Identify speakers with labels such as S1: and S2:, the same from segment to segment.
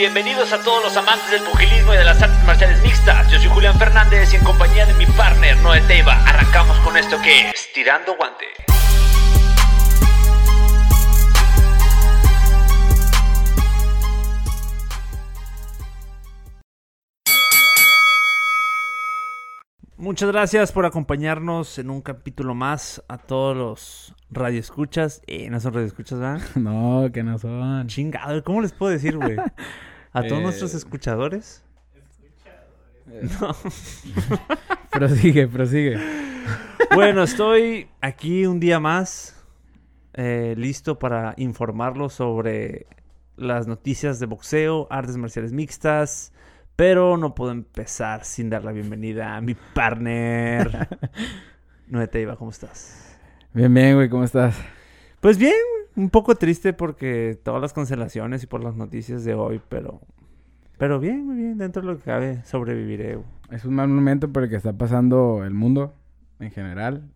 S1: Bienvenidos a todos los amantes del pugilismo y de las artes marciales mixtas. Yo soy Julián Fernández y en compañía de mi partner Noé Teiva arrancamos con esto que es Tirando Guante.
S2: Muchas gracias por acompañarnos en un capítulo más a todos los radioescuchas. Eh, no son radioescuchas, ¿verdad?
S3: No, que no son.
S2: Chingado, ¿cómo les puedo decir, güey? A todos
S3: Eh,
S2: nuestros escuchadores. No.
S3: Prosigue, prosigue.
S2: Bueno, estoy aquí un día más, eh, listo para informarlos sobre las noticias de boxeo, artes marciales mixtas, pero no puedo empezar sin dar la bienvenida a mi partner. Noé Teiva, ¿cómo estás?
S3: Bien, bien, güey, ¿cómo estás?
S2: Pues bien, un poco triste porque todas las cancelaciones y por las noticias de hoy, pero... Pero bien, muy bien, dentro de lo que cabe, sobreviviré. güey.
S3: Es un mal momento por el que está pasando el mundo en general.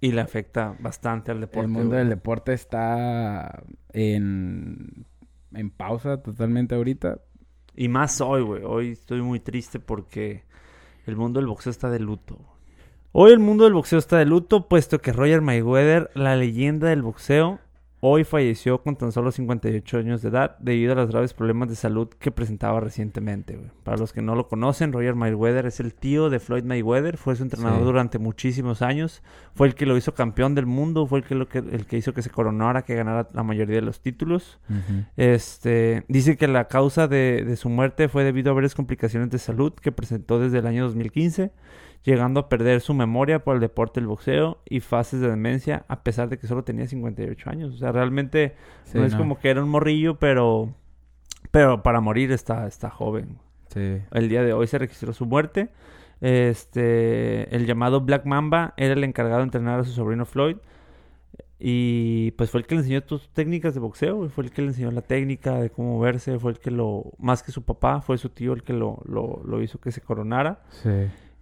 S2: Y le afecta bastante al deporte.
S3: el mundo
S2: güey.
S3: del deporte está en, en pausa totalmente ahorita.
S2: Y más hoy, güey. Hoy estoy muy triste porque el mundo del boxeo está de luto. Hoy el mundo del boxeo está de luto, puesto que Roger Mayweather, la leyenda del boxeo, hoy falleció con tan solo 58 años de edad debido a los graves problemas de salud que presentaba recientemente. Para los que no lo conocen, Roger Mayweather es el tío de Floyd Mayweather, fue su entrenador
S3: Sí.
S2: durante muchísimos años, fue el que lo hizo campeón del mundo, fue el que, lo que, el que hizo que se coronara, que ganara la mayoría de los títulos. Este, dice que la causa de, de su muerte fue debido a varias complicaciones de salud que presentó desde el año 2015, llegando a perder su memoria por el deporte del boxeo y fases de demencia, a pesar de que solo tenía 58 años. O sea, realmente
S3: Sí,
S2: no es
S3: no.
S2: como que era un morrillo, pero, pero para morir está, está joven.
S3: Sí.
S2: El día de hoy se registró su muerte. Este, el llamado Black Mamba era el encargado de entrenar a su sobrino Floyd. Y pues fue el que le enseñó tus técnicas de boxeo. Fue el que le enseñó la técnica de cómo verse. Fue el que lo, más que su papá, fue su tío el que lo, lo, lo hizo que se coronara.
S3: Sí.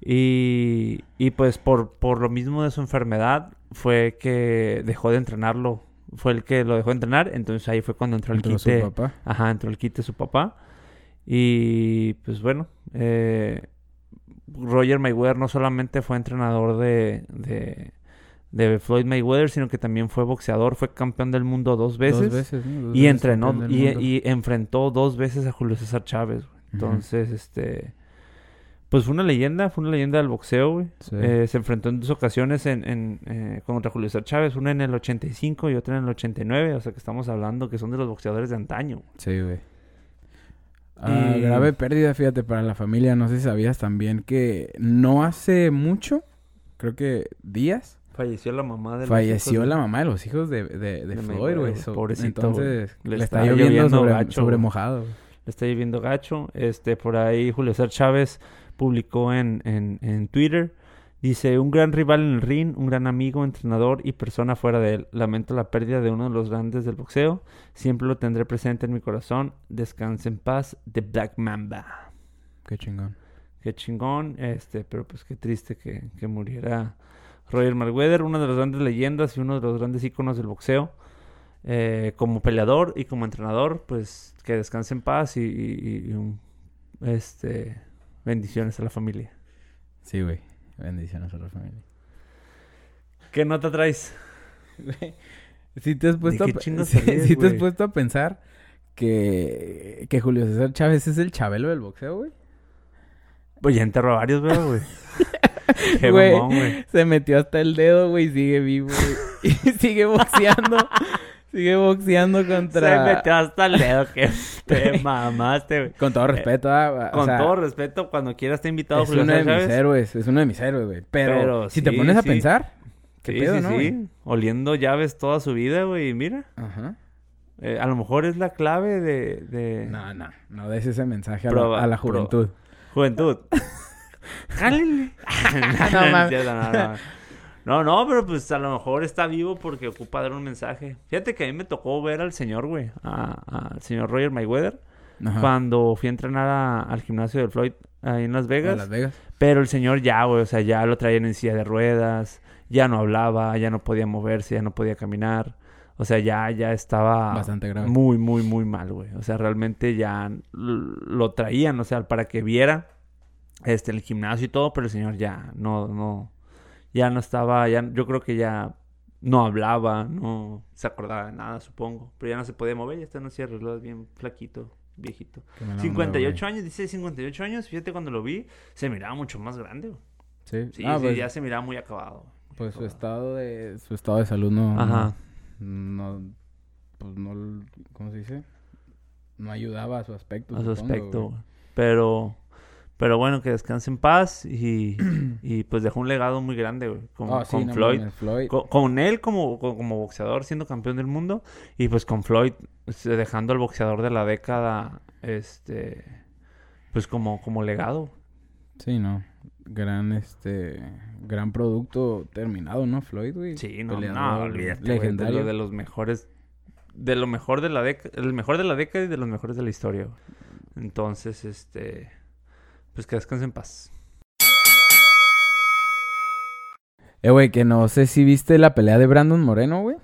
S2: Y, y pues por, por lo mismo de su enfermedad, fue que dejó de entrenarlo. Fue el que lo dejó de entrenar. Entonces ahí fue cuando entró el
S3: Entró su
S2: quite.
S3: papá.
S2: Ajá, entró el de su papá. Y pues bueno, eh, Roger Mayweather no solamente fue entrenador de, de, de Floyd Mayweather, sino que también fue boxeador, fue campeón del mundo dos veces.
S3: Dos veces, ¿no? Dos
S2: y
S3: veces
S2: entrenó y, enfrentó dos veces a Julio César Chávez. Entonces, este... Pues fue una leyenda, fue una leyenda del boxeo, güey.
S3: Sí.
S2: Eh, se enfrentó en dos ocasiones en, en, eh, contra Julio César Chávez, una en el 85 y otra en el 89, o sea que estamos hablando que son de los boxeadores de antaño.
S3: Sí, güey. Ah,
S2: Y-
S3: Grave pérdida, fíjate, para la familia. No sé si sabías también que no hace mucho, creo que días,
S2: Falleció la mamá de los hijos de-
S3: la mamá de los hijos de, de, de
S2: de
S3: Floyd, güey. So-
S2: Pobrecito,
S3: Entonces.
S2: Le
S3: le, está, lloviendo,
S2: lloviendo
S3: sobre,
S2: gacho,
S3: sobre mojado.
S2: Le está lloviendo gacho. Este, por ahí Julio César Chávez publicó en, en, en Twitter. Dice, un gran rival en el ring, un gran amigo, entrenador y persona fuera de él. Lamento la pérdida de uno de los grandes del boxeo. Siempre lo tendré presente en mi corazón. Descanse en paz, The Black Mamba.
S3: Qué chingón.
S2: Qué chingón, este, pero pues qué triste que, que muriera Roger Mayweather, una de las grandes leyendas y uno de los grandes íconos del boxeo. Eh, como peleador y como entrenador, pues que descanse en paz y, y- y un- este, bendiciones a la familia.
S3: Sí, güey. Bendiciones a la familia.
S2: ¿Qué nota traes?
S3: Si te has puesto, a, sí-
S2: te
S3: has puesto a pensar que, que Julio César Chávez es el chabelo del boxeo, güey.
S2: Pues ya enterró a varios, ¿verdad, güey? Qué
S3: güey. Se metió hasta el dedo, güey, y sigue vivo, güey. Y sigue boxeando. Sigue boxeando contra...
S2: Se metió hasta el dedo, que te mamaste, güey.
S3: Con todo respeto, ah, o
S2: Con
S3: sea,
S2: todo respeto, cuando quieras te invitado
S3: es
S2: Julio
S3: uno de mis héroes. Es uno de mis héroes, güey. Pero,
S2: Pero
S3: si te pones a
S2: sí.
S3: pensar... ¿Qué
S2: sí,
S3: pedo,
S2: sí,
S3: no,
S2: sí.
S3: güey?
S2: Oliendo llaves toda su vida, güey. Y mira,
S3: Ajá.
S2: eh, a lo mejor es la clave de, de
S3: No, no. No des ese mensaje a,
S2: Proba-
S3: la, a la
S2: pro-
S3: juventud.
S2: juventud. Jálele.
S3: No,
S2: no, no. No, no, pero pues a lo mejor está vivo porque ocupa dar un mensaje. Fíjate que a mí me tocó ver al señor, güey, al señor Roger Mayweather,
S3: Ajá.
S2: cuando fui a entrenar a- al gimnasio del Floyd ahí en Las Vegas.
S3: Las Vegas.
S2: Pero el señor ya, güey, o sea, ya lo traían en silla de ruedas, ya no hablaba, ya no podía moverse, ya no podía caminar. O sea, ya, ya estaba...
S3: Bastante grave.
S2: Muy, muy, muy mal, güey. O sea, realmente ya lo traían, o sea, para que viera este, el gimnasio y todo, pero el señor ya no, no, ya no estaba, ya, yo creo que ya no hablaba, no se acordaba de nada, supongo. Pero ya no se podía mover, ya está en un cierre, bien flaquito, viejito.
S3: Qué mala onda,
S2: 58
S3: güey.
S2: años, dice 58 años, fíjate cuando lo vi, se miraba mucho más grande, güey.
S3: Sí,
S2: Sí,
S3: Ah,
S2: sí,
S3: pues,
S2: ya se miraba muy acabado.
S3: pues su estado de su estado de salud no
S2: Ajá.
S3: no, pues no ¿cómo se dice? No ayudaba a su aspecto.
S2: a su
S3: supongo,
S2: aspecto,
S3: güey.
S2: Pero, pero bueno, que descanse en paz y, y pues dejó un legado muy grande, güey, con,
S3: Ah, sí,
S2: con
S3: no
S2: Floyd. Con, con él como, co- como boxeador siendo campeón del mundo y pues con Floyd este, dejando al boxeador de la década, este, pues como, como legado.
S3: Sí, no. Gran este gran producto terminado, ¿no? Floyd, güey.
S2: Sí, no, no,
S3: Peleador
S2: olvídate, güey, de,
S3: legendario.
S2: lo- de los mejores, de lo mejor de la década, el mejor de la década y de los mejores de la historia. güey. Entonces, este, pues que descanse en paz.
S3: Eh, güey, que no sé si viste la pelea de Brandon Moreno, güey.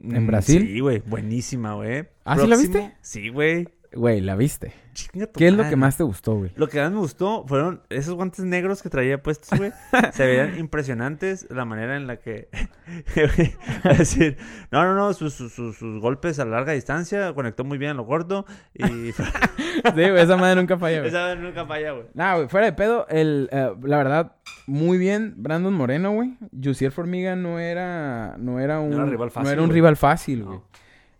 S3: ¿En
S2: Mm,
S3: Brasil?
S2: Sí, güey, buenísima, güey.
S3: ¿Ah, sí la viste?
S2: Sí, güey.
S3: Güey, la viste.
S2: Chinga tu
S3: ¿Qué es lo
S2: madre.
S3: que más te gustó, güey?
S2: Lo que más me gustó fueron esos guantes negros que traía puestos, güey. Se veían impresionantes la manera en la que... es decir, no, no, no, sus, sus, sus- sus golpes a larga distancia, conectó muy bien a lo gordo y...
S3: Sí, güey, esa madre nunca falla, güey.
S2: Esa nunca falla, güey.
S3: Nah, güey, fuera de pedo, el, eh, la verdad, muy bien Brandon Moreno, güey. Jussier Formiga no era, no era un,
S2: era rival fácil,
S3: no era un rival fácil, güey.
S2: No.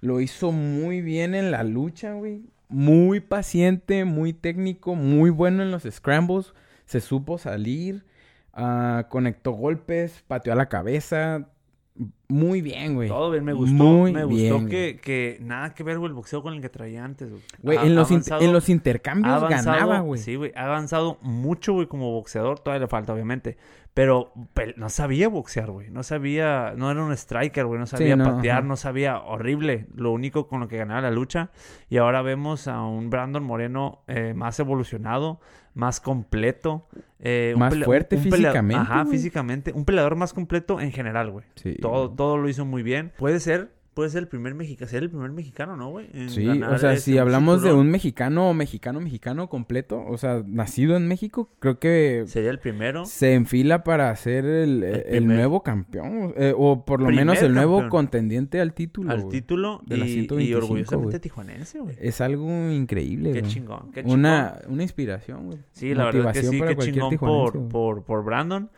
S3: Lo hizo muy bien en la lucha, güey. Muy paciente, muy técnico, muy bueno en los scrambles. Se supo salir, ah, conectó golpes, pateó a la cabeza. Muy bien, güey.
S2: Todo bien, me gustó.
S3: Muy
S2: me gustó
S3: bien,
S2: que, que nada que ver, güey, el boxeo con el que traía antes, güey.
S3: Güey, en, los in- en los intercambios
S2: avanzado-
S3: ganaba, güey.
S2: Sí, güey, ha avanzado mucho, güey, como boxeador. Todavía le falta, obviamente. Pero pe- no sabía boxear, güey. No sabía, no era un striker, güey. No sabía
S3: no,
S2: patear,
S3: ajá.
S2: no sabía, horrible. Lo único con lo que ganaba la lucha. Y ahora vemos a un Brandon Moreno eh, más evolucionado, más completo. eh, un
S3: Más
S2: pelea-
S3: fuerte
S2: un
S3: físicamente,
S2: Ajá,
S3: güey.
S2: físicamente. Un peleador más completo en general, güey.
S3: Sí,
S2: Todo. Todo lo hizo muy bien. Puede ser, puede ser el primer mexicano, ser el primer mexicano, ¿no, güey?
S3: Sí,
S2: ganar
S3: o sea,
S2: ese-
S3: si hablamos de un mexicano, mexicano, mexicano completo, o sea, nacido en México, creo que
S2: Sería el primero.
S3: se enfila para ser el, el
S2: primer-
S3: nuevo campeón, eh, o por lo
S2: Primer
S3: menos el nuevo contendiente al título.
S2: al título
S3: de la
S2: y, y
S3: 125,
S2: orgullosamente
S3: güey.
S2: tijuanense, güey.
S3: Es algo increíble,
S2: Qué chingón, qué chingón.
S3: Una, una inspiración, güey.
S2: Sí, la verdad que
S3: Motivación
S2: sí, qué chingón por, por, por Brandon.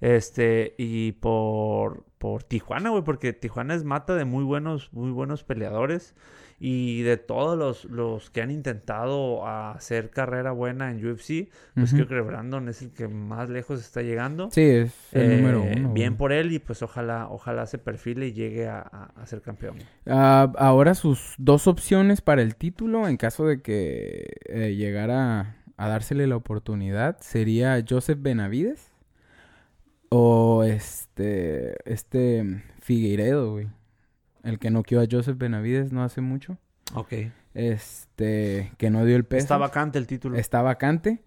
S2: Este, y por, por Tijuana, güey, porque Tijuana es mata de muy buenos, muy buenos peleadores. Y de todos los, los que han intentado hacer carrera buena en UFC, pues creo que Brandon es el que más lejos está llegando.
S3: Sí, es el
S2: Eh,
S3: número uno.
S2: Bien por él y pues ojalá, ojalá se perfile y llegue a, a- a ser campeón.
S3: Ah, ahora sus dos opciones para el título, en caso de que eh, llegara a dársele la oportunidad, sería Joseph Benavides o este, este Figueiredo, güey. El que noqueó a Joseph Benavides no hace mucho.
S2: Ok.
S3: Este, que no dio el peso.
S2: Está vacante el título.
S3: Está vacante.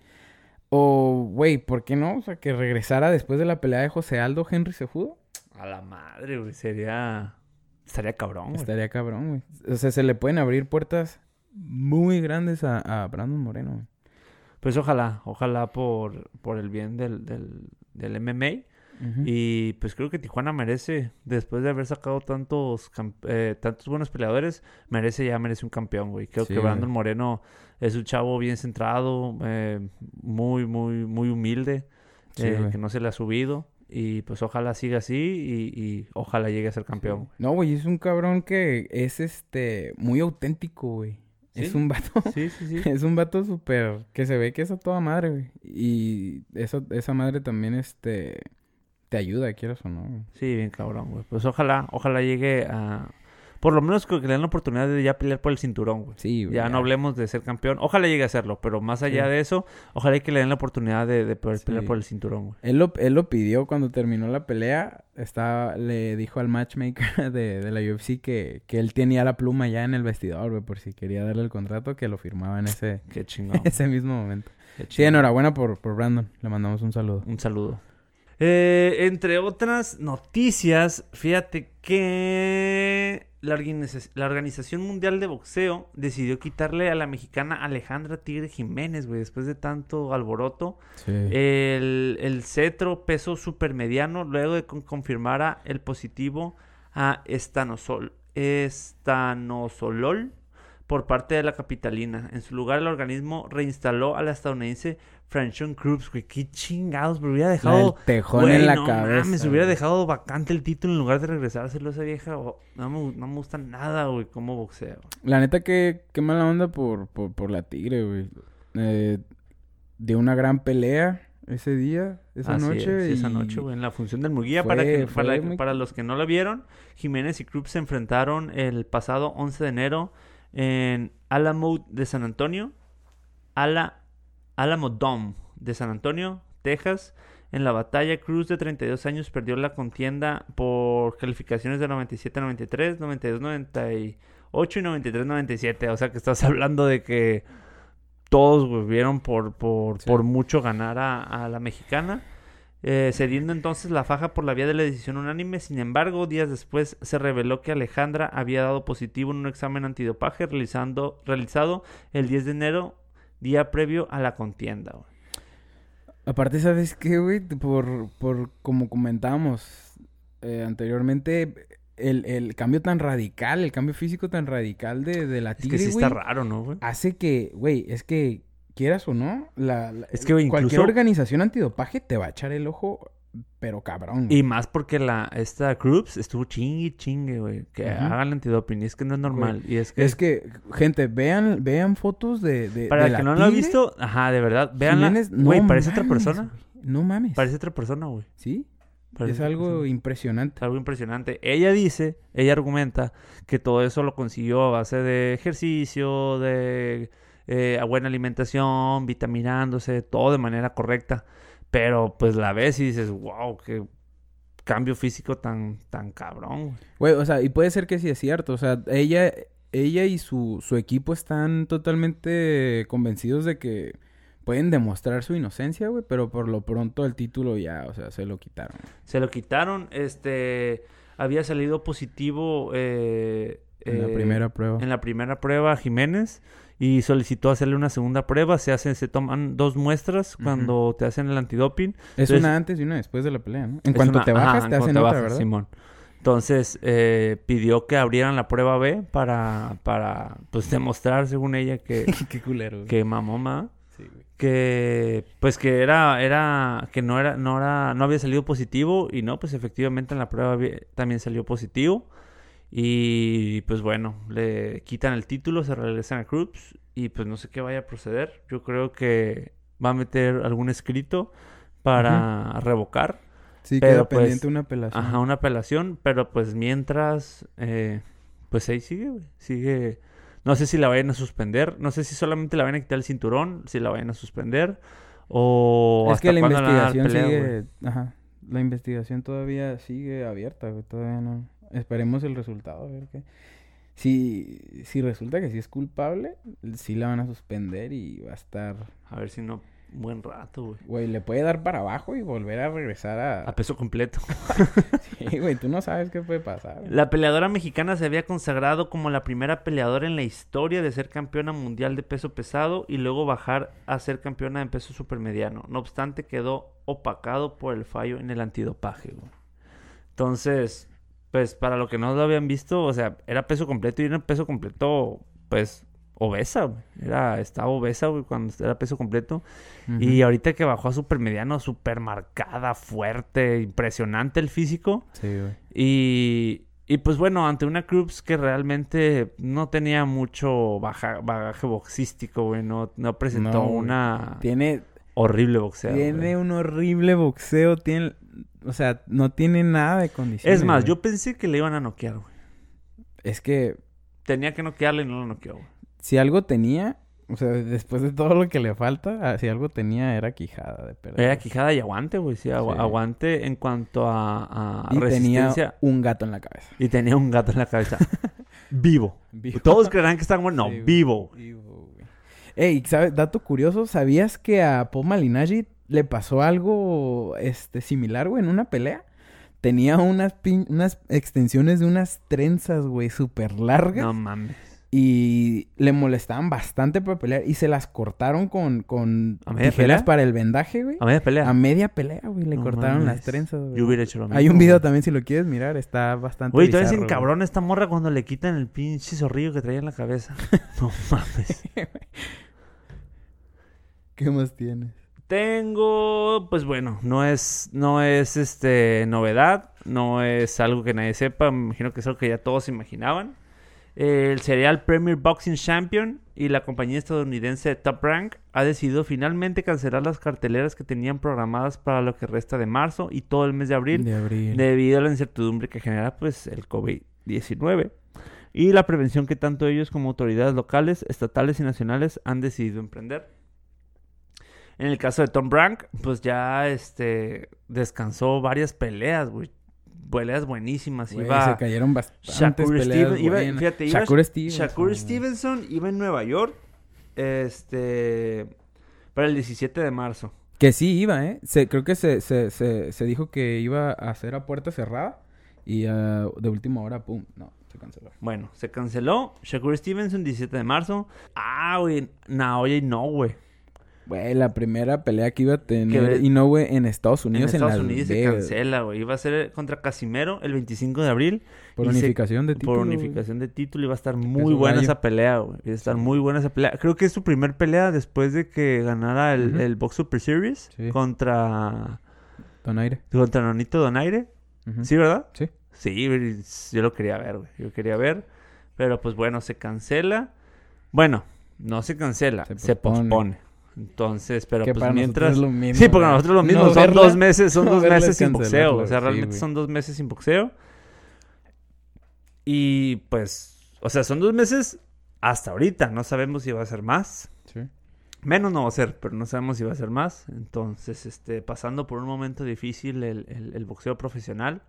S3: O, güey, ¿por qué no? O sea, que regresara después de la pelea de José Aldo Henry Cejudo.
S2: A la madre, güey. Sería. Estaría cabrón, güey.
S3: Estaría cabrón, güey. O sea, se le pueden abrir puertas muy grandes a, a Brandon Moreno. güey.
S2: Pues ojalá, ojalá por, por el bien del, del, del MMA. Y pues creo que Tijuana merece, después de haber sacado tantos eh, tantos buenos peleadores, merece ya merece un campeón, güey. Creo
S3: Sí,
S2: que Brandon
S3: güey.
S2: Moreno es un chavo bien centrado, eh, muy, muy, muy humilde,
S3: Sí,
S2: eh, que no se le ha subido. Y pues ojalá siga así y, y ojalá llegue a ser campeón.
S3: No, güey, es un cabrón que es este muy auténtico, güey. Es un vato.
S2: Sí, sí, sí.
S3: Es un vato súper que se ve que es a toda madre, güey. Y eso, esa madre también, este, te ayuda, quieras o no. güey.
S2: Sí, bien cabrón, güey. Pues ojalá, ojalá llegue a... Por lo menos que le den la oportunidad de ya pelear por el cinturón, güey.
S3: Sí, güey.
S2: Ya no hablemos de ser campeón. Ojalá llegue a hacerlo, pero más allá
S3: Sí.
S2: de eso, ojalá que le den la oportunidad de, de poder pelear por el cinturón, güey.
S3: Él lo, él lo pidió cuando terminó la pelea. Estaba, le dijo al matchmaker de, de la UFC que, que él tenía la pluma ya en el vestidor, güey, por si quería darle el contrato, que lo firmaba en ese,
S2: Qué chingón.
S3: ese mismo momento.
S2: qué
S3: Sí, enhorabuena por, por Brandon. Le mandamos un saludo.
S2: Un saludo. Eh, entre otras noticias, fíjate que la, organiza- la Organización Mundial de Boxeo decidió quitarle a la mexicana Alejandra Tigre Jiménez, güey, después de tanto alboroto.
S3: Sí.
S2: El, el cetro peso supermediano luego de que confirmara el positivo a estanosol, estanosolol por parte de la capitalina. En su lugar, el organismo reinstaló a la estadounidense Franchon Cruz, güey. Qué chingados, me hubiera dejado...
S3: del tejón
S2: Güey,
S3: en la
S2: no
S3: cabeza.
S2: mames, hubiera dejado vacante el título en lugar de regresárselo a esa vieja. Oh, no, me, no me gusta nada, güey, cómo boxea. güey.
S3: La neta, que qué mala onda por, por, por la tigre, güey. Eh, de una gran pelea ese día, esa
S2: Así
S3: noche.
S2: es, esa noche, güey, en la función del Muguía.
S3: fue-
S2: para, que- para,
S3: muy-
S2: para los que no la vieron, Jiménez y Krupp se enfrentaron el pasado 11 de enero en Alamo de San Antonio, Ala, Alamo Dome de San Antonio, Texas. En la batalla, Cruz de 32 años perdió la contienda por calificaciones de 97-93, 92-98 y 93-97. O sea que estás hablando de que todos volvieron por, por,
S3: Sí.
S2: por mucho ganar a, a la mexicana. eh, cediendo entonces la faja por la vía de la decisión unánime. Sin embargo, días después se reveló que Alejandra había dado positivo en un examen antidopaje realizando, realizado el 10 de enero, día previo a la contienda. güey.
S3: Aparte, ¿sabes qué, güey? Por, por como comentábamos eh, anteriormente, el, el cambio tan radical, el cambio físico tan radical de, de la
S2: Es
S3: tigre,
S2: que sí
S3: güey,
S2: está raro, ¿no, güey?
S3: hace que, güey, es que quieras o no, la, la-
S2: Es que, güey,
S3: cualquier
S2: incluso-
S3: organización antidopaje te va a echar el ojo, pero cabrón. güey.
S2: Y más porque la esta Cruz estuvo chingue y chingue, güey. Que
S3: Ujú.
S2: hagan el antidoping. Y es que no es normal. Y es que,
S3: Es que, gente, vean, vean fotos de, de
S2: para
S3: de
S2: el
S3: la
S2: que no lo ha visto, ajá, de verdad.
S3: Jiménez, no
S2: Güey, parece otra persona.
S3: güey. No mames.
S2: Parece otra persona, güey.
S3: ¿Sí?
S2: Parece
S3: es algo
S2: persona.
S3: impresionante.
S2: Es algo impresionante. Ella dice, ella argumenta que todo eso lo consiguió a base de ejercicio, de eh, buena alimentación, vitaminándose, todo de manera correcta. Pero pues la ves y dices, wow, qué cambio físico tan, tan cabrón. güey".
S3: O sea, y puede ser que sí es cierto. O sea, ella, ella y su, su equipo están totalmente convencidos de que pueden demostrar su inocencia, güey. Pero por lo pronto el título ya, o sea, se lo quitaron.
S2: Se lo quitaron, este, había salido positivo eh,
S3: En la
S2: eh,
S3: primera prueba.
S2: en la primera prueba Jiménez y solicitó hacerle una segunda prueba. Se hacen, se toman dos muestras cuando te hacen el antidoping.
S3: Es
S2: entonces-
S3: una antes y una después de la pelea, ¿no? En cuanto
S2: una-
S3: te bajas, te hacen
S2: te
S3: otra,
S2: bajas,
S3: ¿verdad?
S2: Simón. Entonces eh, pidió que abrieran la prueba B para, para pues demostrar, según ella, que,
S3: Qué culero.
S2: que mamó ma,
S3: Sí, güey.
S2: que pues que era, era, que no era, no era, no había salido positivo, y no, pues efectivamente en la prueba B también salió positivo. Y pues bueno, le quitan el título, se regresan a Cruz y pues no sé qué vaya a proceder. Yo creo que va a meter algún escrito para revocar.
S3: Sí,
S2: Pero,
S3: queda
S2: pues,
S3: pendiente una apelación.
S2: Ajá, una apelación, pero pues mientras, eh, pues ahí sigue, güey. Sigue. No sé si la vayan a suspender, no sé si solamente la van a quitar el cinturón, si la vayan a suspender, o
S3: es
S2: hasta
S3: que la investigación
S2: güey.
S3: sigue... Ajá. La investigación todavía sigue abierta, güey. Todavía no... Esperemos el resultado, a ver qué... Si, si resulta que sí es culpable, sí la van a suspender y va a estar...
S2: A ver si no, buen rato, güey.
S3: Güey, le puede dar para abajo y volver a regresar a...
S2: A peso completo.
S3: Sí, güey, tú no sabes qué puede pasar. güey.
S2: La peleadora mexicana se había consagrado como la primera peleadora en la historia de ser campeona mundial de peso pesado y luego bajar a ser campeona en peso supermediano. No obstante, quedó opacado por el fallo en el antidopaje. güey. Entonces, pues para lo que no lo habían visto, o sea, era peso completo y era peso completo, pues obesa, güey. Era, estaba obesa, güey, cuando era peso completo. Y ahorita que bajó a supermediano, super marcada, fuerte, impresionante el físico.
S3: Sí, güey.
S2: Y, y pues bueno, ante una Cruz que realmente no tenía mucho baja- bagaje boxístico, güey. No, no presentó
S3: No,
S2: una
S3: Tiene,
S2: horrible boxeo.
S3: tiene
S2: güey.
S3: un horrible boxeo, tiene... O sea, no tiene nada de condiciones.
S2: Es más,
S3: güey.
S2: yo pensé que le iban a noquear, güey.
S3: Es que
S2: Tenía que noquearle y no lo noqueó, güey.
S3: si algo tenía, o sea, después de todo lo que le falta, ah, si algo tenía era quijada de perder.
S2: Era quijada y aguante, güey. Sí, agu-
S3: Sí.
S2: aguante en cuanto a, a
S3: y
S2: resistencia.
S3: tenía un gato en la cabeza.
S2: Y tenía un gato en la cabeza. Vivo. Todos creerán que está muerto. No,
S3: Sí,
S2: vivo.
S3: Vivo, güey. Ey, ¿sabes? Dato curioso, ¿sabías que a Paul Malignaggi le pasó algo este similar, güey, en una pelea? tenía unas, pin- unas extensiones de unas trenzas, güey, súper largas.
S2: No mames.
S3: Y le molestaban bastante para pelear. Y se las cortaron con, con
S2: ¿A media
S3: tijeras
S2: pelea?
S3: para el vendaje, güey.
S2: A media pelea.
S3: A media pelea, güey. Le
S2: No
S3: cortaron
S2: mames.
S3: las trenzas, güey.
S2: Yo hubiera hecho lo mismo.
S3: Hay un video
S2: güey.
S3: también si lo quieres mirar. Está bastante
S2: Güey, todavía
S3: güey.
S2: cabrón esta morra cuando le quitan el pinche zorrillo que traía en la cabeza. no mames.
S3: ¿Qué más tienes?
S2: Tengo, pues bueno, no es, no es este novedad, no es algo que nadie sepa, me imagino que es algo que ya todos se imaginaban. El serial Premier Boxing Champion y la compañía estadounidense Top Rank ha decidido finalmente cancelar las carteleras que tenían programadas para lo que resta de marzo y todo el mes de abril
S3: De abril.
S2: debido a la incertidumbre que genera pues el COVID-19 y la prevención que tanto ellos como autoridades locales, estatales y nacionales han decidido emprender. En el caso de Tom Brank, pues ya este descansó varias peleas, güey. Peleas buenísimas.
S3: Güey,
S2: iba
S3: se cayeron bastantes
S2: Shakur
S3: peleas
S2: Steven- iba- fíjate, iba
S3: Shakur Stevenson.
S2: Shakur. Stevenson iba en Nueva York este para el 17 de marzo.
S3: Que sí iba, ¿eh? Se, creo que se, se, se, se dijo que iba a hacer a puerta cerrada. Y ah, de última hora, pum. No, se canceló.
S2: Bueno, se canceló. Shakur Stevenson 17 de marzo. Ah, güey, Naoya no, güey.
S3: Güey, la primera pelea que iba a tener
S2: Que-
S3: Inoue en Estados
S2: En
S3: Unidos. En,
S2: Estados
S3: Las
S2: Unidos se cancela, güey. Iba a ser contra Casimero el 25 de abril.
S3: Por
S2: y se-
S3: unificación de título.
S2: Por
S3: güey.
S2: unificación de título. Iba a estar muy buena
S3: gallo.
S2: esa pelea, güey. Iba a estar muy buena esa pelea. Creo que es su primer pelea después de que ganara el,
S3: Ujú.
S2: el Box Super Series
S3: Sí.
S2: contra,
S3: Donaire.
S2: contra Nonito Donaire.
S3: Ujú.
S2: ¿Sí, verdad?
S3: Sí.
S2: Sí, yo lo quería ver, güey. Yo quería ver. Pero pues bueno, se cancela. Bueno, no se cancela, se,
S3: Se
S2: pospone. Entonces, pero
S3: Que
S2: pues
S3: para
S2: mientras.
S3: es lo mismo,
S2: sí, porque nosotros lo
S3: No
S2: mismo. son
S3: verla-
S2: dos meses, son
S3: no
S2: dos meses
S3: es
S2: sin boxeo. O sea,
S3: sí,
S2: realmente
S3: güey.
S2: son dos meses sin boxeo. Y pues, o sea, son dos meses hasta ahorita. No sabemos si va a ser más.
S3: Sí.
S2: Menos no va a ser, pero no sabemos si va a ser más. Entonces, este, pasando por un momento difícil el, el- el boxeo profesional.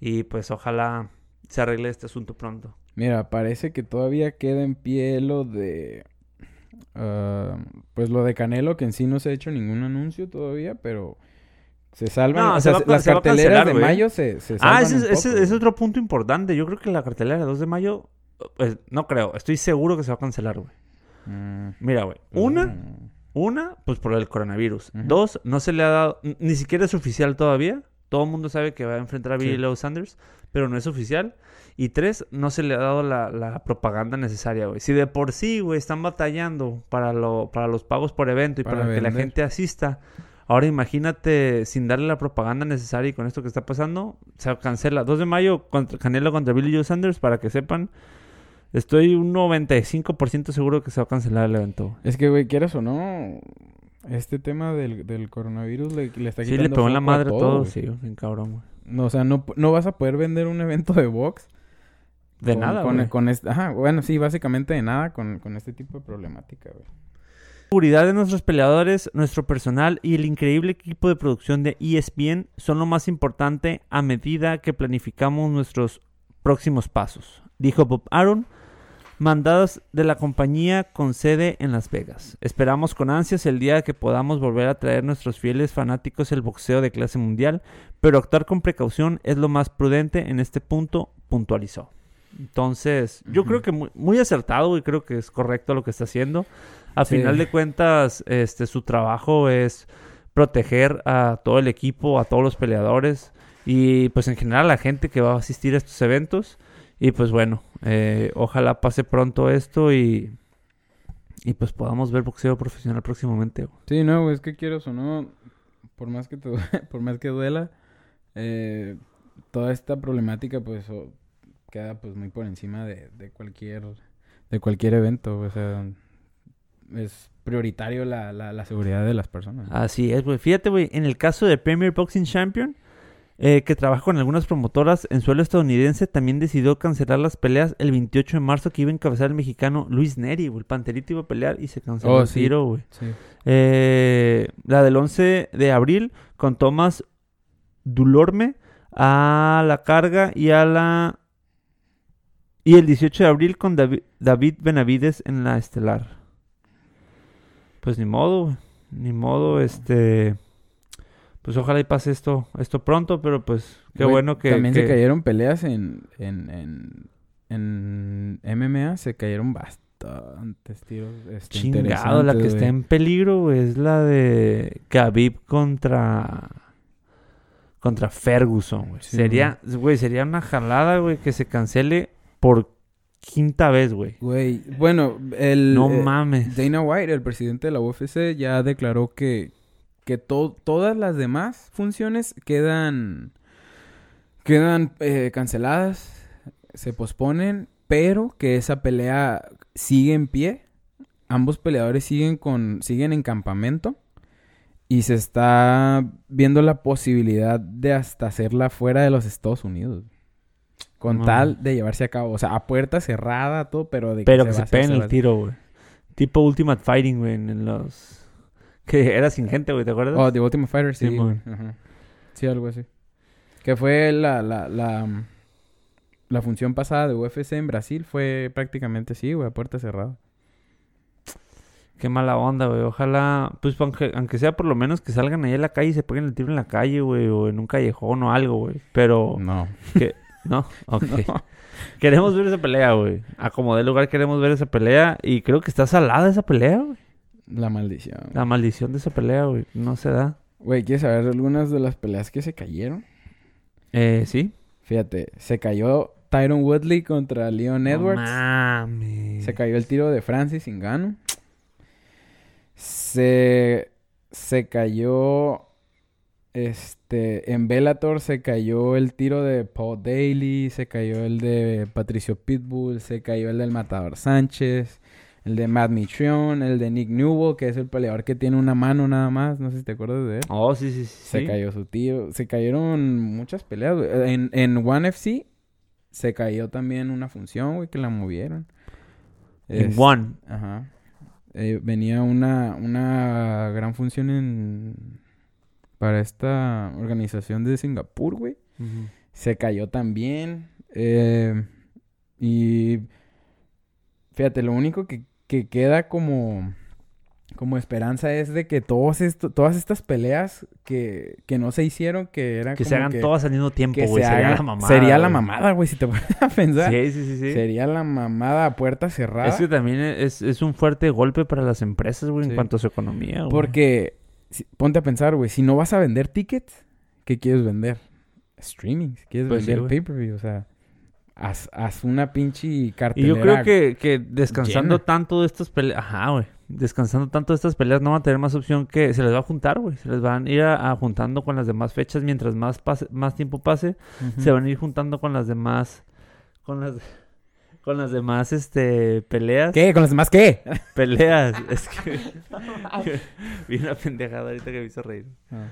S2: Y pues ojalá se arregle este asunto pronto.
S3: Mira, parece que todavía queda en pie lo de... ah, pues lo de Canelo, que en sí no se ha hecho ningún anuncio todavía, pero... Se salvan,
S2: No,
S3: o
S2: se
S3: sea,
S2: va a
S3: se-
S2: ca-
S3: las
S2: se
S3: carteleras
S2: cancelar,
S3: de mayo se, se
S2: Ah,
S3: salvan
S2: ese, es-
S3: un
S2: ese-
S3: poco,
S2: ese es otro punto importante. Yo creo que la cartelera de 2 de mayo, pues, no creo, estoy seguro que se va a cancelar, güey.
S3: Mm,
S2: Mira, güey, una,
S3: mm,
S2: una, pues por el coronavirus. Dos, no se le ha dado, ni siquiera es oficial todavía. Todo el mundo sabe que va a enfrentar a Billy
S3: Sí.
S2: Lowe Sanders, pero no es oficial. Y tres, no se le ha dado la, la propaganda necesaria, güey. Si de por sí, güey, están batallando para, lo, para los pagos por evento y para,
S3: Para
S2: que la gente asista. Ahora imagínate sin darle la propaganda necesaria y con esto que está pasando, se cancela. 2 de mayo, contra, Canelo contra Billy Joe Sanders, para que sepan. Estoy un 95% seguro que se va a cancelar el evento.
S3: Es que, güey, quieras o no, este tema del, del coronavirus le, le está
S2: Sí,
S3: quitando
S2: le pegó en la madre a
S3: todo,
S2: sí, bien cabrón, güey.
S3: No, o sea, no, no vas a poder vender un evento de box.
S2: De
S3: con-
S2: nada,
S3: con,
S2: güey.
S3: con este, ajá, bueno, sí, básicamente de nada con, con este tipo de problemática, güey.
S2: seguridad de nuestros peleadores, nuestro personal y el increíble equipo de producción de ESPN son lo más importante a medida que planificamos nuestros próximos pasos, dijo Bob Aaron, mandadas de la compañía con sede en Las Vegas. Esperamos con ansias el día que podamos volver a traer a nuestros fieles fanáticos el boxeo de clase mundial, pero actuar con precaución es lo más prudente en este punto, puntualizó. Entonces, yo creo que muy, muy acertado y creo que es correcto lo que está haciendo. A
S3: Sí.
S2: final de cuentas, este, su trabajo es proteger a todo el equipo, a todos los peleadores y pues en general a la gente que va a asistir a estos eventos. Y pues bueno, eh, ojalá pase pronto esto y, y pues podamos ver boxeo profesional próximamente. güey.
S3: Sí, no, güey, es que quieras o no, por más que te due- por más que duela, eh, toda esta problemática pues queda pues muy por encima de, de cualquier de cualquier evento, o sea, es prioritario la, la, la seguridad de las personas.
S2: Así es, güey. Fíjate, güey, en el caso de Premier Boxing Champion, eh, que trabaja con algunas promotoras en suelo estadounidense, también decidió cancelar las peleas el 28 de marzo que iba a encabezar el mexicano Luis Neri. El Panterito iba a pelear y se canceló
S3: Oh,
S2: el
S3: sí.
S2: tiro, güey.
S3: Sí.
S2: Eh, la del 11 de abril con Tomás Dulorme a la carga y a la... Y el 18 de abril con Davi- David Benavides en la estelar. Pues ni modo. Ni modo, este... pues ojalá y pase esto, esto pronto, pero pues qué bueno que...
S3: También
S2: que-
S3: se cayeron peleas en, en, en, en MMA, se cayeron bastantes tiros. Este,
S2: Chingado, la que está en peligro es la de Khabib contra contra Ferguson, güey.
S3: Sí,
S2: sería, güey, sería una jalada, güey, que se cancele por quinta vez, güey.
S3: Güey, bueno, el...
S2: No
S3: eh,
S2: mames.
S3: Dana White, el presidente de la UFC, ya declaró que, que to- todas las demás funciones quedan, quedan eh, canceladas, se posponen, pero que esa pelea sigue en pie. Ambos peleadores siguen, con, siguen en campamento y se está viendo la posibilidad de hasta hacerla fuera de los Estados Unidos. Con
S2: No.
S3: tal de llevarse a cabo, o sea, a puerta cerrada, todo, pero de
S2: Pero que
S3: va
S2: se
S3: a hacer,
S2: peguen el tiro, güey. Tipo Ultimate Fighting, güey, en los... Que era sin gente, güey, ¿te acuerdas?
S3: Oh, The Ultimate Fighter, sí.
S2: Sí,
S3: güey. Ajá. Sí, algo así. Que fue la, la, la, mm, la función pasada de UFC en Brasil. Fue prácticamente así, güey, a puerta cerrada.
S2: Qué mala onda, güey. Ojalá, pues, aunque, aunque sea por lo menos que salgan ahí a la calle y se peguen el tiro en la calle, güey, o en un callejón o algo, güey. Pero,
S3: No.
S2: que, ¿no? Ok. Queremos ver esa pelea, güey. A como de lugar queremos ver esa pelea. Y creo que está salada esa pelea, güey.
S3: La maldición.
S2: La maldición de esa pelea, güey. No se da.
S3: Güey, ¿quieres saber algunas de las peleas que se cayeron?
S2: Eh, ¿sí?
S3: Fíjate, se cayó Tyron Woodley contra Leon Edwards.
S2: No mames.
S3: Se cayó el tiro de Francis Ngannou. Se, se cayó. Este. En Bellator se cayó el tiro de Paul Daly. Se cayó el de Patricio Pitbull. Se cayó el del Matador Sánchez. El de Matt Mitrione. El de Nick Newell, que es el peleador que tiene una mano nada más. No sé si te acuerdas de él.
S2: Oh, sí, sí, sí.
S3: Se
S2: sí.
S3: cayó su tiro. Se cayeron muchas peleas, güey. En, en One FC se cayó también una función, güey, que la movieron.
S2: En
S3: Es-
S2: One.
S3: Ajá. Eh, venía una, una gran función en... Para esta organización de Singapur, güey. Se cayó también. eh, y... Fíjate, lo único que, que queda como... Como esperanza es de que todos esto, todas estas peleas que, que no se hicieron, que eran
S2: Que
S3: como
S2: se hagan
S3: que-
S2: todas al mismo tiempo, güey.
S3: se
S2: Sería
S3: hagan-
S2: la mamada.
S3: Sería la mamada, güey, si te pones a pensar.
S2: Sí, sí, sí, sí.
S3: Sería la mamada a puerta cerrada.
S2: Es que también es, es un fuerte golpe para las empresas, güey, en cuanto a su economía, güey.
S3: Porque, si- ponte a pensar, güey, si no vas a vender tickets, ¿qué quieres vender? Streaming. ¿Quieres
S2: Pues
S3: vender pay-per-view? O sea, haz, haz una pinche
S2: Y
S3: cartelera.
S2: yo creo que, que descansando
S3: llena.
S2: tanto de estas peleas... Ajá, güey. Descansando tanto de estas peleas no van a tener más opción que... Se les va a juntar, güey. Se les van a ir a, a juntando con las demás fechas. Mientras más, pase, más tiempo pase, se van a ir juntando con las demás... Con las... Con las demás, este... Peleas.
S3: ¿Qué? ¿Con los demás qué?
S2: Peleas. es que... Vi una pendejada ahorita que me hizo reír.
S3: Ah.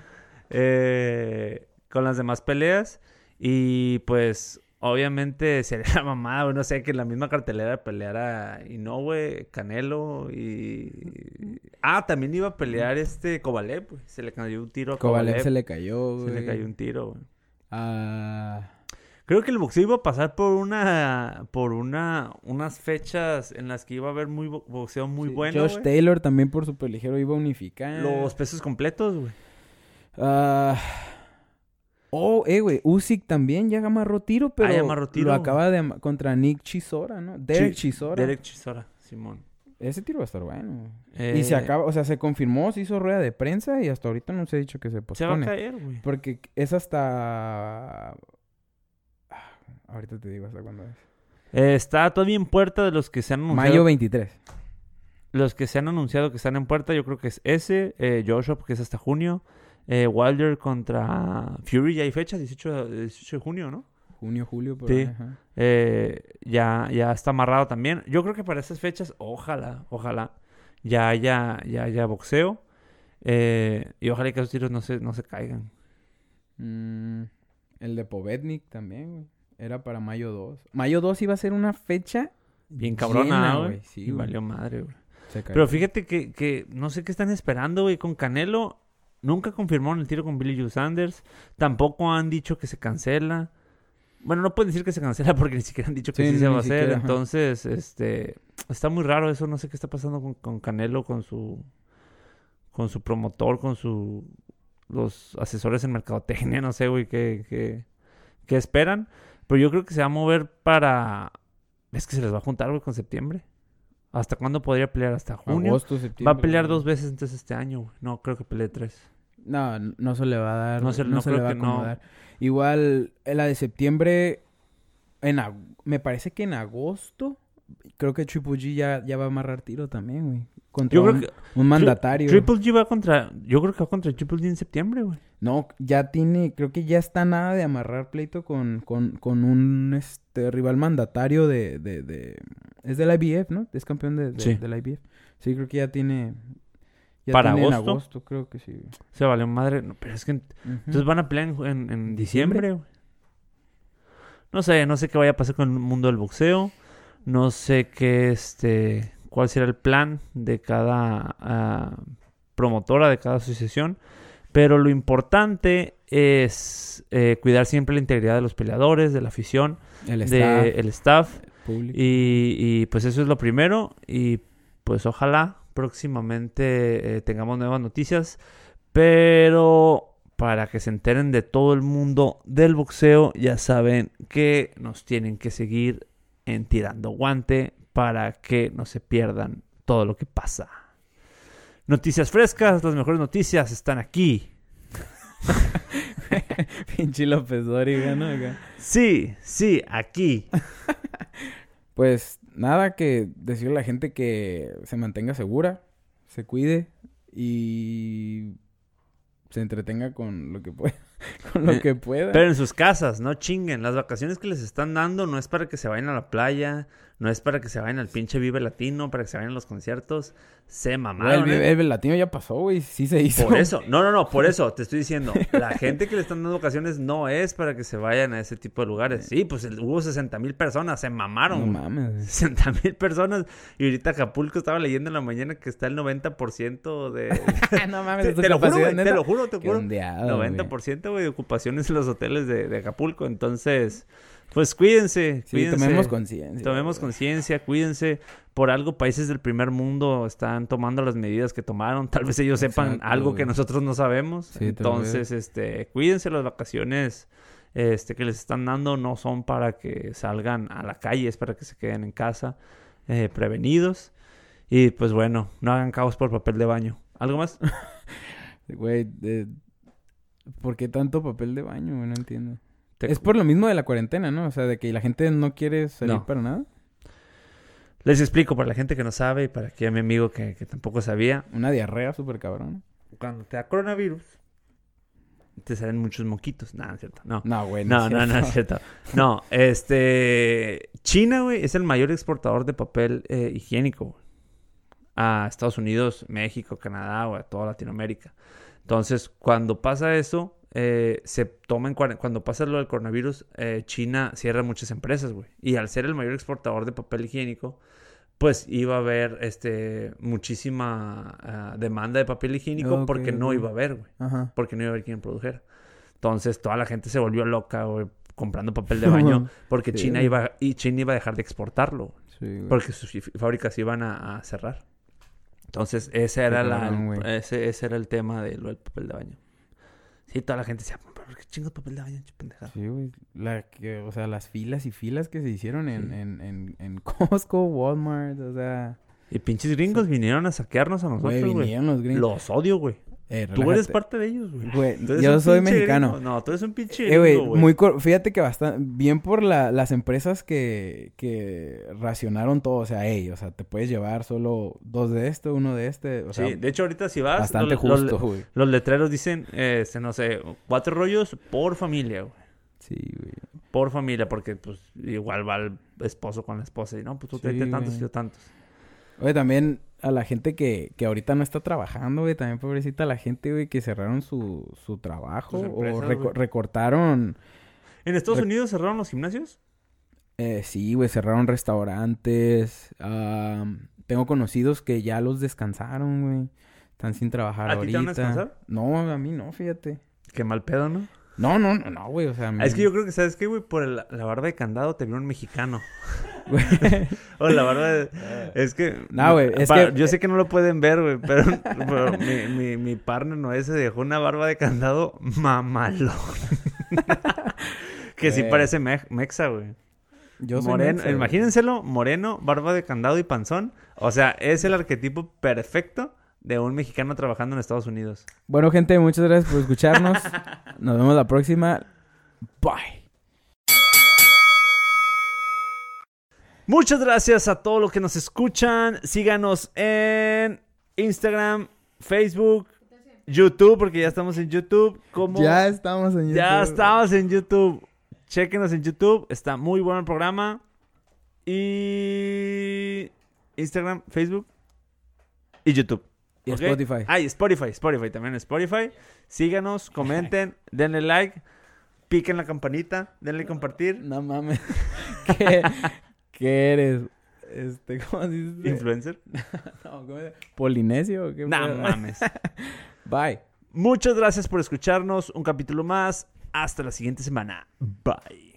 S2: eh, con las demás peleas. Y pues, obviamente sería la mamada, güey. No sé, que la misma cartelera peleara Inoue, Canelo y. Ah, también iba a pelear este Kovalev, güey. Se le cayó un tiro a
S3: Kovalev
S2: Kovalev.
S3: se le cayó,
S2: Se
S3: güey.
S2: le cayó un tiro, güey.
S3: Ah,
S2: Creo que el boxeo iba a pasar por una. Por una. Unas fechas en las que iba a haber muy bo- boxeo muy
S3: sí.
S2: bueno.
S3: Josh
S2: güey.
S3: Taylor también por su peligero iba a unificar.
S2: Los pesos completos, güey.
S3: Ah. Oh, eh, güey. Usyk también ya amarró tiro, pero
S2: Ah, amarró tiro.
S3: lo acaba de contra Nick Chisora, ¿no? Derek
S2: Chi-
S3: Chisora.
S2: Derek Chisora, Simón.
S3: Ese tiro va a estar bueno. Y
S2: Eh,
S3: se acaba, o sea, se confirmó, se hizo rueda de prensa y hasta ahorita no se ha dicho que se
S2: Se va a
S3: pospone.
S2: caer, güey.
S3: Porque es hasta... Ah, Ahorita te digo hasta cuándo es.
S2: Eh, está todavía en puerta de los que se han anunciado.
S3: Mayo 23.
S2: Los que se han anunciado que están en puerta, yo creo que es ese, eh, Joshua, que es hasta junio. Eh, Wilder contra Fury, ya hay fecha, 18, de- 18 de junio, ¿no?
S3: Junio, julio, por
S2: Sí.
S3: ahí, ajá.
S2: Eh, ya, ya está amarrado también. Yo creo que para esas fechas, ojalá, ojalá, ya haya, ya haya boxeo. eh, y ojalá que esos tiros no se, no se caigan.
S3: Mm, el de Povednik también, güey. Era para mayo 2. Mayo 2 iba a ser una fecha...
S2: Bien cabrona, güey.
S3: Sí,
S2: y valió madre, güey. Pero fíjate que, que no sé qué están esperando, güey, con Canelo. Nunca confirmaron el tiro con Billy Joe Sanders. Tampoco han dicho que se cancela. Bueno, no pueden decir que se cancela porque ni siquiera han dicho que
S3: Sí,
S2: sí, se va a hacer.
S3: siquiera.
S2: Entonces, este... Está muy raro eso. No sé qué está pasando con, con Canelo, con su... Con su promotor, con su... los asesores en mercadotecnia, no sé, güey, qué, qué, qué esperan. Pero yo creo que se va a mover para... Es que se les va a juntar, güey, con septiembre. ¿Hasta cuándo podría pelear? ¿Hasta junio?
S3: Agosto,
S2: Va
S3: septiembre.
S2: a pelear dos veces entonces este año, güey. No, creo que pelee tres.
S3: No, no se le va a dar.
S2: No
S3: No
S2: se-
S3: se,
S2: no
S3: le
S2: creo
S3: va a
S2: que no.
S3: Igual, la de septiembre, en ag- me parece que en agosto, creo que Triple G ya, ya va a amarrar tiro también, güey. Contra
S2: Yo creo
S3: un,
S2: que
S3: un mandatario.
S2: Triple G va contra... Yo creo que va contra Triple G en septiembre, güey.
S3: No, ya tiene, creo que ya está nada de amarrar pleito con, con, con un este rival mandatario de, de, de... Es del IBF, ¿no? Es campeón de, de,
S2: Sí.
S3: del IBF. Sí, creo que ya tiene... Ya
S2: ¿Para
S3: tiene en
S2: agosto?
S3: agosto, creo que sí.
S2: Se valió madre. No, pero es que... Entonces van a pelear en, en- en
S3: diciembre,
S2: güey. No sé, no sé qué vaya a pasar con el mundo del boxeo. No sé qué, este, cuál será el plan de cada ah, promotora, de cada asociación. Pero lo importante es eh, cuidar siempre la integridad de los peleadores, de la afición,
S3: El
S2: del
S3: staff,
S2: el staff. y, pues eso es lo primero. Y pues ojalá próximamente eh, tengamos nuevas noticias. Pero para que se enteren de todo el mundo del boxeo, ya saben que nos tienen que seguir en tirando guante para que no se pierdan todo lo que pasa. Noticias frescas, las mejores noticias están aquí.
S3: Pinche López Dóriga, ¿no? Acá.
S2: Sí, sí, aquí.
S3: Pues nada, que decirle a la gente que se mantenga segura, se cuide y se entretenga con lo que pueda. Con lo
S2: Eh,
S3: que pueda.
S2: Pero en sus casas, no chinguen. Las vacaciones que les están dando no es para que se vayan a la playa, no es para que se vayan al pinche Vive Latino, para que se vayan a los conciertos. Se
S3: Güey, el,
S2: mamaron.
S3: vi-
S2: ¿eh?
S3: el latino ya pasó, güey. Sí se hizo.
S2: Por eso, no, no, no, por eso te estoy diciendo. La gente que le están dando vacaciones no es para que se vayan a ese tipo de lugares. Sí, pues el- hubo 60 mil personas, se mamaron.
S3: No mames.
S2: 60 mil personas. Y ahorita Acapulco estaba leyendo en la mañana que está el 90% de...
S3: no mames,
S2: te,
S3: es tu
S2: te lo juro, güey, te lo juro, te juro.
S3: ondeado, güey.
S2: 90% güey, de ocupaciones en los hoteles de, de Acapulco. Entonces, pues cuídense.
S3: Sí,
S2: cuídense.
S3: tomemos conciencia.
S2: Tomemos conciencia, cuídense. Por algo, países del primer mundo están tomando las medidas que tomaron. Tal vez ellos sepan algo que nosotros no sabemos.
S3: Sí,
S2: Entonces, este, cuídense las vacaciones este, que les están dando. No son para que salgan a la calle, es para que se queden en casa eh, prevenidos. Y pues bueno, no hagan caos por papel de baño. ¿Algo más?
S3: Güey, de- ¿por qué tanto papel de baño? No entiendo.
S2: Te-
S3: Es por lo mismo de la cuarentena, ¿no? O sea, de que la gente no quiere salir
S2: No.
S3: para nada.
S2: Les explico para la gente que no sabe y para aquí a mi amigo que, que tampoco sabía.
S3: Una diarrea súper cabrón.
S2: Cuando te da coronavirus, te salen muchos moquitos. No, no es cierto. No.
S3: No, güey.
S2: No,
S3: es
S2: no, no es
S3: cierto.
S2: cierto. No, este... China, güey, es el mayor exportador de papel eh, higiénico, güey. A Estados Unidos, México, Canadá, güey, a toda Latinoamérica. Entonces, cuando pasa eso, eh, se toma en. Cuando pasa lo del coronavirus, eh, China cierra muchas empresas, güey. Y al ser el mayor exportador de papel higiénico, pues iba a haber este muchísima ah, demanda de papel higiénico porque no iba a haber, güey
S3: Ajá.
S2: porque no iba a haber quien produjera. Entonces toda la gente se volvió loca, güey, comprando papel de baño porque
S3: Sí,
S2: China
S3: güey.
S2: iba y China iba a dejar de exportarlo
S3: Sí, güey.
S2: porque sus fábricas iban a, a cerrar. Entonces ese era la ese, ese era el tema de lo del papel de baño. Sí, toda la gente decía, ¿por qué chingos papel de baño, pendejada?"
S3: Sí, güey. La que, o sea, las filas y filas que se hicieron en,
S2: Sí.
S3: en, en, en Costco, Walmart, o sea...
S2: Y pinches gringos vinieron a saquearnos a nosotros, güey.
S3: vinieron los gringos.
S2: Los odio, güey.
S3: Eh,
S2: Tú eres parte de ellos, güey.
S3: Yo soy mexicano.
S2: gringo. No, tú eres un pinche
S3: Eh, güey,
S2: gringo, güey.
S3: muy cor- fíjate que bastante bien por la- las empresas que, que racionaron todo, o sea, ey, o sea, te puedes llevar solo dos de esto, uno de este, o sea,
S2: Sí, de hecho ahorita si vas...
S3: bastante
S2: los- los-
S3: justo, güey.
S2: Los letreros dicen, este, no sé, cuatro rollos por familia, güey.
S3: Sí, güey.
S2: Por familia, porque pues igual va el esposo con la esposa. Y no, pues tú
S3: Sí,
S2: tráete tantos y yo tantos.
S3: Oye, también a la gente que, que ahorita no está trabajando, güey, también pobrecita la gente, güey, que cerraron su, su trabajo o reco- recortaron,
S2: ¿En Estados
S3: Re-
S2: Unidos cerraron los gimnasios?
S3: eh, sí, güey, cerraron restaurantes, tengo conocidos que ya los descansaron, güey, están sin trabajar
S2: ¿A ti te
S3: ahorita.
S2: van a descansar?
S3: No, a mí no, fíjate.
S2: Qué mal pedo, ¿no?
S3: No, no, no, no, güey, o sea...
S2: Ah, Es que yo creo que, ¿sabes qué, güey? Por el- la barba de candado te vio un mexicano. o la barba de... Es que...
S3: No, güey, es
S2: pa-
S3: que-
S2: Yo sé que no lo pueden ver, güey, pero, pero mi, mi, mi partner no se dejó una barba de candado mamalón. que sí
S3: Güey.
S2: parece me- mexa, güey.
S3: Yo soy
S2: Moreno,
S3: mexa, güey.
S2: imagínenselo, moreno, barba de candado y panzón. O sea, es el arquetipo perfecto de un mexicano trabajando en Estados Unidos.
S3: Bueno, gente, muchas gracias por escucharnos. Nos vemos la próxima. Bye.
S2: Muchas gracias a todos los que nos escuchan. Síganos en Instagram, Facebook, YouTube, porque ya estamos en YouTube. Como
S3: Ya estamos en
S2: Ya
S3: YouTube.
S2: estamos en YouTube. Chequenos en YouTube. Está muy bueno el programa. Y Instagram, Facebook y YouTube.
S3: Y. Spotify.
S2: Ah, y Spotify. Spotify también. Spotify. Síganos, comenten, denle like, piquen la campanita, denle compartir.
S3: No mames. ¿Qué, qué eres? Este, ¿cómo dices?
S2: Influencer.
S3: No, ¿cómo se- ¿Polinesio o qué?
S2: No mames.
S3: Bye.
S2: Muchas gracias por escucharnos. Un capítulo más. Hasta la siguiente semana. Bye.